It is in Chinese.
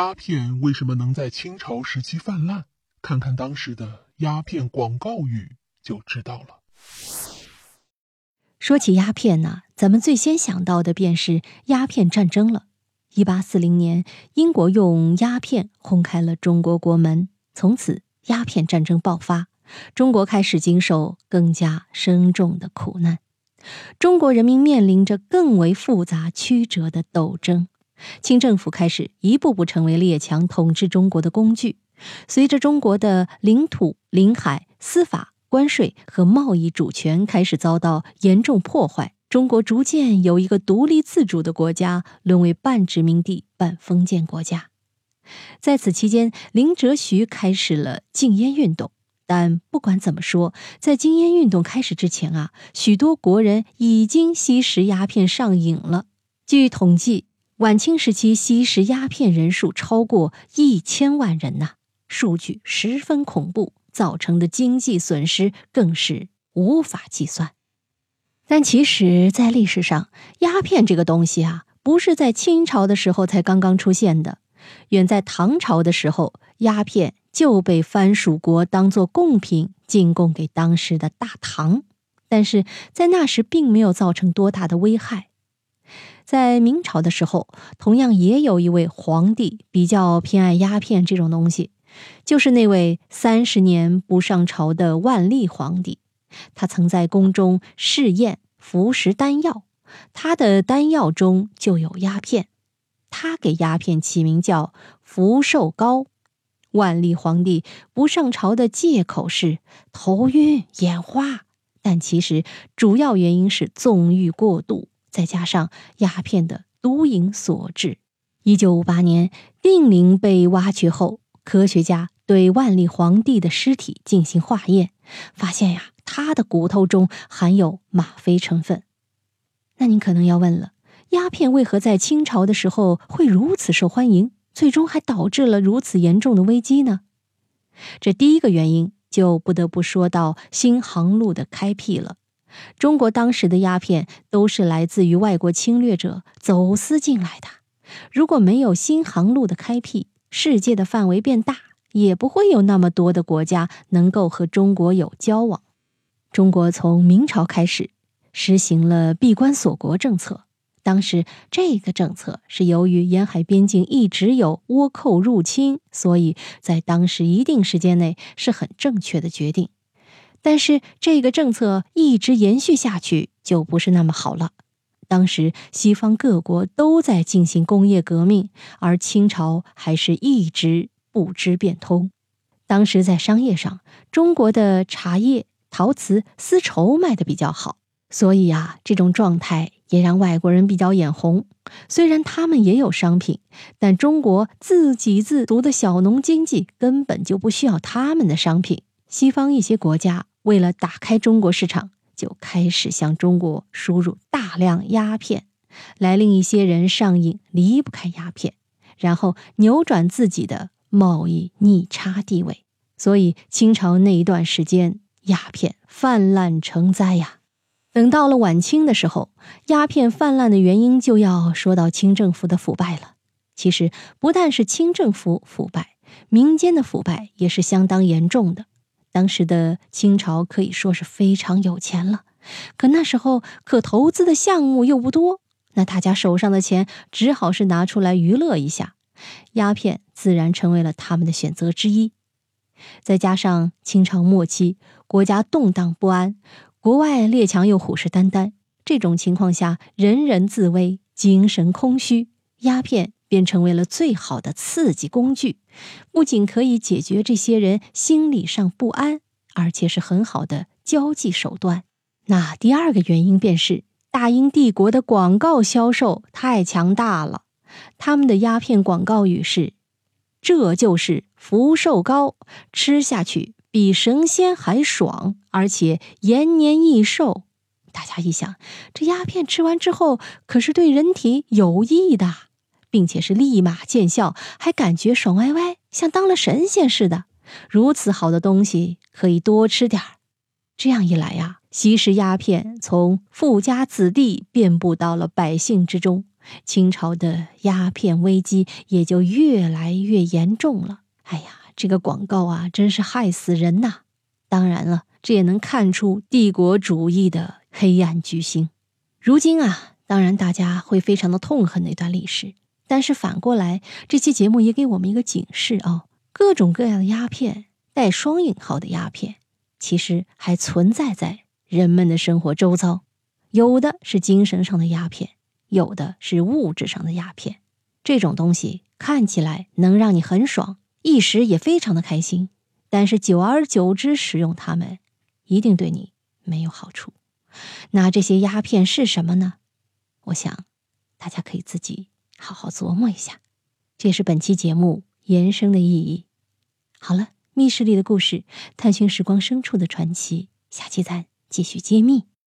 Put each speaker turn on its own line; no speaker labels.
鸦片为什么能在清朝时期泛滥？看看当时的鸦片广告语就知道了。
说起鸦片呢，咱们最先想到的便是鸦片战争了。一八四零年，英国用鸦片轰开了中国国门，从此鸦片战争爆发，中国开始经受更加深重的苦难。中国人民面临着更为复杂曲折的斗争，清政府开始一步步成为列强统治中国的工具。随着中国的领土、领海、司法、关税和贸易主权开始遭到严重破坏，中国逐渐由一个独立自主的国家沦为半殖民地半封建国家。在此期间，林则徐开始了禁烟运动。但不管怎么说，在禁烟运动开始之前啊，许多国人已经吸食鸦片上瘾了。据统计，晚清时期吸食鸦片人数超过一千万人呐。数据十分恐怖，造成的经济损失更是无法计算。但其实，在历史上，鸦片这个东西啊，不是在清朝的时候才刚刚出现的。远在唐朝的时候，鸦片就被藩属国当作贡品进贡给当时的大唐，但是在那时并没有造成多大的危害。在明朝的时候，同样也有一位皇帝比较偏爱鸦片这种东西。就是那位三十年不上朝的万历皇帝，他曾在宫中试验服食丹药，他的丹药中就有鸦片，他给鸦片起名叫福寿膏。万历皇帝不上朝的借口是头晕眼花，但其实主要原因是纵欲过度，再加上鸦片的毒瘾所致。一九五八年，定陵被挖掘后。科学家对万历皇帝的尸体进行化验，发现呀，他的骨头中含有吗啡成分。那您可能要问了，鸦片为何在清朝的时候会如此受欢迎，最终还导致了如此严重的危机呢？这第一个原因就不得不说到新航路的开辟了。中国当时的鸦片都是来自于外国侵略者走私进来的，如果没有新航路的开辟，世界的范围变大，也不会有那么多的国家能够和中国有交往。中国从明朝开始实行了闭关锁国政策，当时这个政策是由于沿海边境一直有倭寇入侵，所以在当时一定时间内是很正确的决定。但是这个政策一直延续下去就不是那么好了。当时西方各国都在进行工业革命，而清朝还是一直不知变通。当时在商业上，中国的茶叶、陶瓷、丝绸卖的比较好，所以啊，这种状态也让外国人比较眼红。虽然他们也有商品，但中国自给自足的小农经济根本就不需要他们的商品。西方一些国家为了打开中国市场。就开始向中国输入大量鸦片，来令一些人上瘾，离不开鸦片，然后扭转自己的贸易逆差地位。所以清朝那一段时间，鸦片泛滥成灾呀。等到了晚清的时候，鸦片泛滥的原因就要说到清政府的腐败了。其实不但是清政府腐败，民间的腐败也是相当严重的。当时的清朝可以说是非常有钱了，可那时候可投资的项目又不多，那大家手上的钱只好是拿出来娱乐一下，鸦片自然成为了他们的选择之一。再加上清朝末期国家动荡不安，国外列强又虎视眈眈，这种情况下人人自危，精神空虚，鸦片。便成为了最好的刺激工具，不仅可以解决这些人心理上不安，而且是很好的交际手段。那第二个原因便是大英帝国的广告销售太强大了，他们的鸦片广告语是：“这就是福寿膏，吃下去比神仙还爽，而且延年益寿。”大家一想，这鸦片吃完之后可是对人体有益的。并且是立马见效，还感觉爽歪歪，像当了神仙似的。如此好的东西，可以多吃点儿。这样一来呀，吸食鸦片从富家子弟遍布到了百姓之中，清朝的鸦片危机也就越来越严重了。哎呀，这个广告啊，真是害死人呐！当然了，这也能看出帝国主义的黑暗居心。如今啊，当然大家会非常的痛恨那段历史，但是反过来，这期节目也给我们一个警示啊：各种各样的鸦片，带双引号的鸦片，其实还存在在人们的生活周遭。有的是精神上的鸦片，有的是物质上的鸦片。这种东西看起来能让你很爽，一时也非常的开心，但是久而久之使用它们，一定对你没有好处。那这些鸦片是什么呢？我想，大家可以自己好好琢磨一下。这也是本期节目延伸的意义。好了，密室里的故事，探寻时光深处的传奇，下期咱继续揭秘。